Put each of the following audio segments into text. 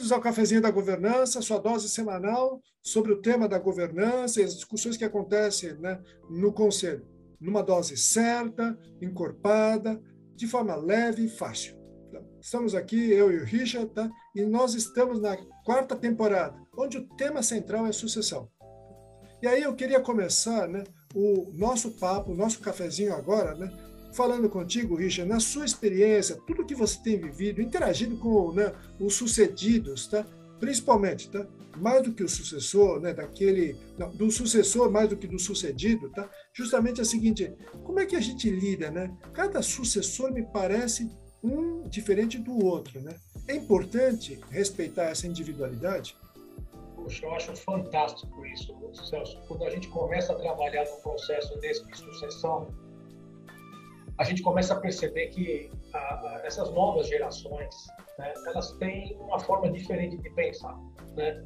Bem-vindos ao Cafezinho da Governança, sua dose semanal sobre o tema da governança e as discussões que acontecem né, no Conselho. Numa dose certa, encorpada, de forma leve e fácil. Estamos aqui, eu e o Richard, tá? e nós estamos na quarta temporada, onde o tema central é sucessão. E aí eu queria começar né, o nosso papo, o nosso cafezinho agora, né, falando contigo, Richard, na sua experiência, tudo que você tem vivido, interagindo com né, os sucedidos, tá? principalmente, tá? mais do que o sucessor, né, daquele, não, do sucessor mais do que do sucedido, tá? justamente é o seguinte, como é que a gente lida, né? Cada sucessor me parece um diferente do outro, né? É importante respeitar essa individualidade? Poxa, eu acho fantástico isso, Celso. Quando a gente começa a trabalhar num processo desse de sucessão, a gente começa a perceber que a, essas novas gerações, né, elas têm uma forma diferente de pensar, né?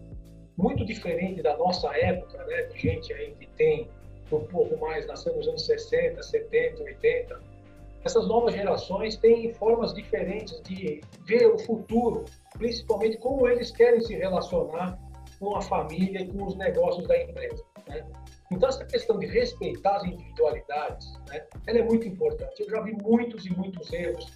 Muito diferente da nossa época, né, de gente aí que tem um pouco mais, nasceu nos anos 60, 70, 80. Essas novas gerações têm formas diferentes de ver o futuro, principalmente como eles querem se relacionar com a família e com os negócios da empresa. Né? Então, essa questão de respeitar as individualidades, né, ela é muito importante. Eu já vi muitos e muitos erros.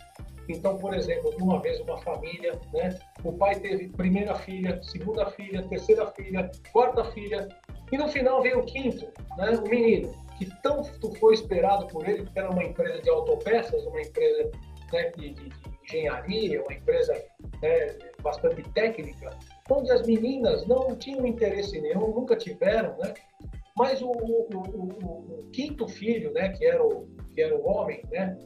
Então, por exemplo, uma vez uma família, né, o pai teve primeira filha, segunda filha, terceira filha, quarta filha, e no final veio o quinto, né, o menino, que tanto foi esperado por ele, porque era uma empresa de autopeças, uma empresa né, de, de, engenharia, uma empresa né, bastante técnica, onde as meninas não tinham interesse nenhum, nunca tiveram, né? Mas o, o, o, o, quinto filho, né, que era o, que era o homem, né,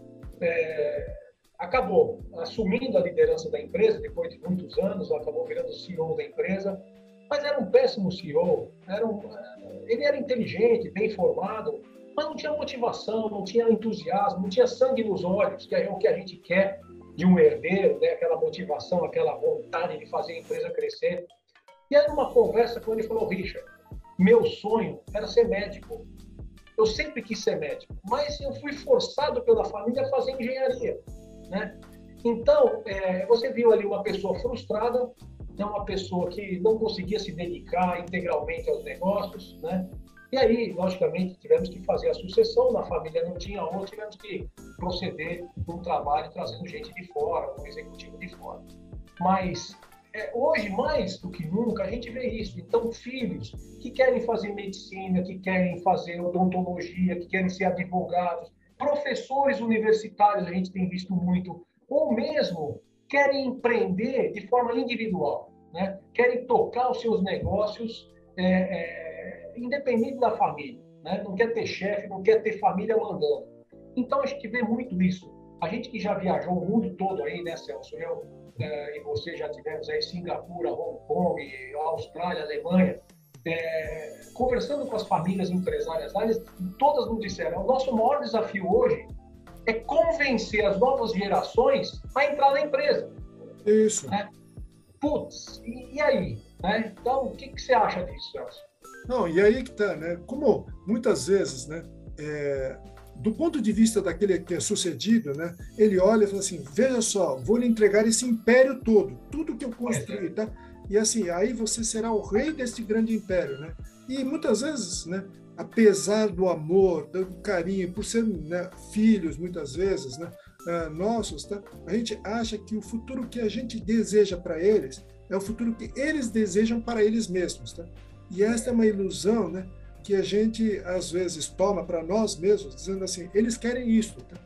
é, acabou assumindo a liderança da empresa depois de muitos anos, acabou virando CEO da empresa, mas era um péssimo CEO. Era um, ele era inteligente, bem formado, mas não tinha motivação, não tinha entusiasmo, não tinha sangue nos olhos, que é o que a gente quer de um herdeiro, né? aquela motivação, aquela vontade de fazer a empresa crescer. E era uma conversa quando ele falou, Richard, meu sonho era ser médico. Eu sempre quis ser médico, mas eu fui forçado pela família a fazer engenharia, né? Então, é, você viu ali uma pessoa frustrada, né? uma pessoa que não conseguia se dedicar integralmente aos negócios, né? E aí, logicamente, tivemos que fazer a sucessão, na família não tinha onde, tivemos que proceder com um trabalho trazendo gente de fora, um executivo de fora. Mas é, hoje, mais do que nunca, a gente vê isso. Então, filhos que querem fazer medicina, que querem fazer odontologia, que querem ser advogados, professores universitários, a gente tem visto muito, ou mesmo querem empreender de forma individual, né? querem tocar os seus negócios é, é, independente da família. Né? Não quer ter chefe, não quer ter família mandando. Então, a gente vê muito isso. A gente que já viajou o mundo todo aí, né, Celso? Eu, e você já tivemos aí Singapura, Hong Kong, Austrália, Alemanha, é, conversando com as famílias empresárias lá, eles todas nos disseram: o nosso maior desafio hoje é convencer as novas gerações a entrar na empresa. Isso. Né? Putz, e, e aí? Né? Então, o que, que você acha disso, Celso? Não, e aí que tá, né? Como muitas vezes, né? É, do ponto de vista daquele que é sucedido, né, ele olha e fala assim: veja só, vou lhe entregar esse império todo, tudo que eu construí, tá? E assim, aí você será o rei desse grande império, né? E muitas vezes, né, apesar do amor, do carinho, por ser né, filhos, muitas vezes, né, uh, nossos, tá? A gente acha que o futuro que a gente deseja para eles é o futuro que eles desejam para eles mesmos, tá? E esta é uma ilusão, né? Que a gente às vezes toma para nós mesmos, dizendo assim, eles querem isso, tá?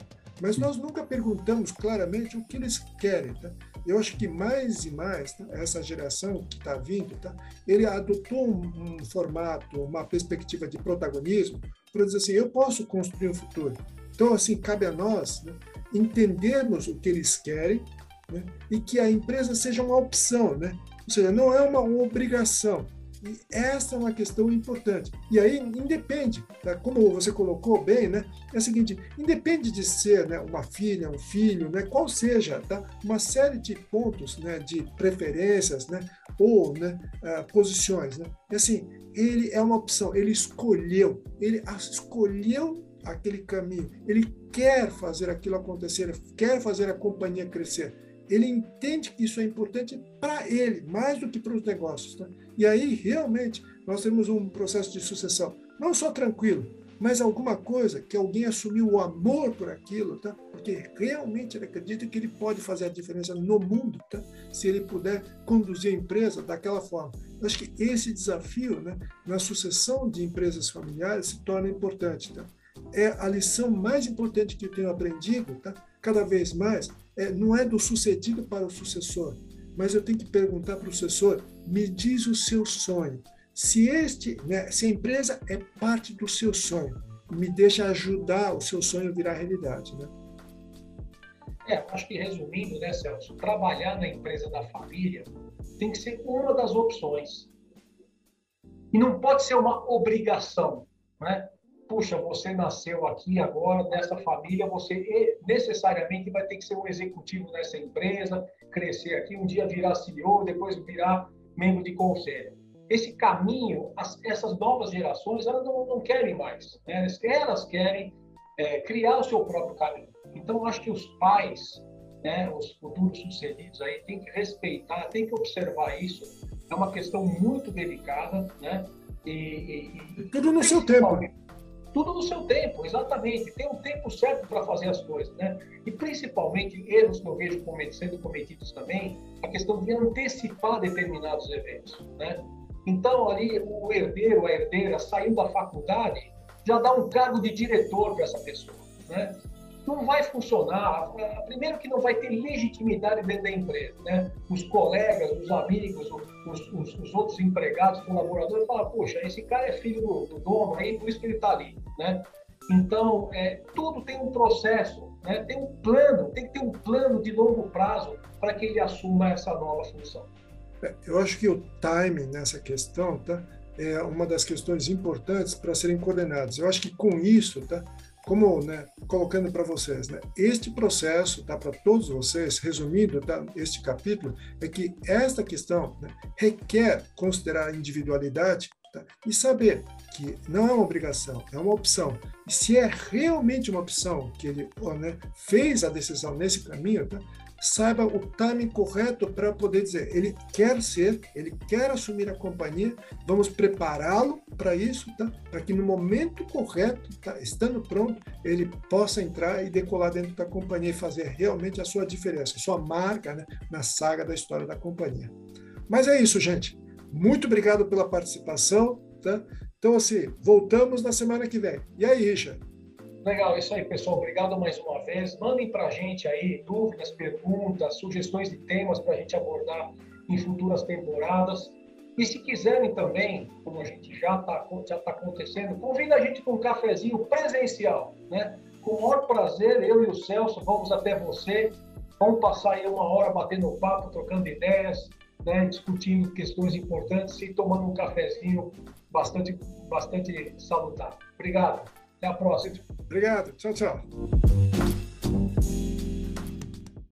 mas nós nunca perguntamos claramente o que eles querem. Tá? Eu acho que mais e mais, tá? essa geração que está vindo, tá? ele adotou um, um, formato, uma perspectiva de protagonismo para dizer assim, eu posso construir um futuro. Então, assim, cabe a nós né, entendermos o que eles querem né, e que a empresa seja uma opção, né? ou seja, não é uma, obrigação. E essa é uma questão importante. E aí independe, tá? como você colocou bem, né? É o seguinte, independe de ser né, uma filha, um filho, né, qual seja, tá? Uma série de pontos, né, de preferências, né, ou né, uh, posições, né? Assim, ele é uma opção, ele escolheu, ele escolheu aquele caminho, ele quer fazer aquilo acontecer, quer fazer a companhia crescer. Ele entende que isso é importante para ele, mais do que para os negócios. Tá? E aí, realmente, nós temos um processo de sucessão, não só tranquilo, mas alguma coisa que alguém assumiu o amor por aquilo, tá? porque realmente ele acredita que ele pode fazer a diferença no mundo, tá? se ele puder conduzir a empresa daquela forma. Eu acho que esse desafio né, na sucessão de empresas familiares se torna importante. Tá? É a lição mais importante que eu tenho aprendido, tá? cada vez mais, é, não é do sucedido para o sucessor, mas eu tenho que perguntar para o sucessor: me diz o seu sonho se este, né, se a empresa é parte do seu sonho, me deixa ajudar o seu sonho virar realidade, né? É, acho que resumindo, né, Celso, trabalhar na empresa da família tem que ser uma das opções. E não pode ser uma obrigação, né? Puxa, você nasceu aqui agora, nessa família, você necessariamente vai ter que ser um executivo nessa empresa, crescer aqui, um dia virar CEO, depois virar membro de conselho esse caminho, as, essas novas gerações, elas não, não querem mais. Né? Elas, elas, querem é, criar o seu próprio caminho. Então, acho que os pais, né, os futuros sucedidos aí, têm que respeitar, têm que observar isso. É uma questão muito delicada, né? E, e, e tudo no seu tempo. Tudo no seu tempo, exatamente. Tem um tempo certo para fazer as coisas, né? E principalmente erros que eu vejo sendo cometidos também, a questão de antecipar determinados eventos, né? Então, ali, o herdeiro, a herdeira, saindo da faculdade, já dá um cargo de diretor para essa pessoa. Né? Não vai funcionar. Primeiro que não vai ter legitimidade dentro da empresa. Né? Os colegas, os amigos, os, os, os outros empregados, colaboradores, falam, poxa, esse cara é filho do, do dono, aí por isso que ele está ali. Né? Então, é, tudo tem um processo, né? tem um plano, tem que ter um plano de longo prazo para que ele assuma essa nova função. É, eu acho que o timing nessa questão tá, é uma das questões importantes para serem coordenadas. Eu acho que com isso, tá, como né, colocando para vocês, né, este processo, tá, para todos vocês, resumindo tá, este capítulo, é que esta questão né, requer considerar a individualidade e saber que não é uma obrigação, é uma opção. E se é realmente uma opção que ele né, fez a decisão nesse caminho, tá, saiba o timing correto para poder dizer, ele quer ser, ele quer assumir a companhia, vamos prepará-lo para isso, tá? para que no momento correto, tá? estando pronto, ele possa entrar e decolar dentro da companhia e fazer realmente a sua diferença, a sua marca né? na saga da história da companhia. Mas é isso, gente. Muito obrigado pela participação. Tá? Então, assim, voltamos na semana que vem. E aí, Richard? Legal, isso aí, pessoal. Obrigado mais uma vez. Mandem para a gente aí dúvidas, perguntas, sugestões de temas para a gente abordar em futuras temporadas. E se quiserem também, como a gente já está já tá acontecendo, convida a gente para um cafezinho presencial. Né? Com o maior prazer, eu e o Celso vamos até você. Vamos passar aí uma hora batendo papo, trocando ideias, né? discutindo questões importantes e tomando um cafezinho bastante, bastante salutar. Obrigado. Até a próxima. Obrigado. Tchau, tchau.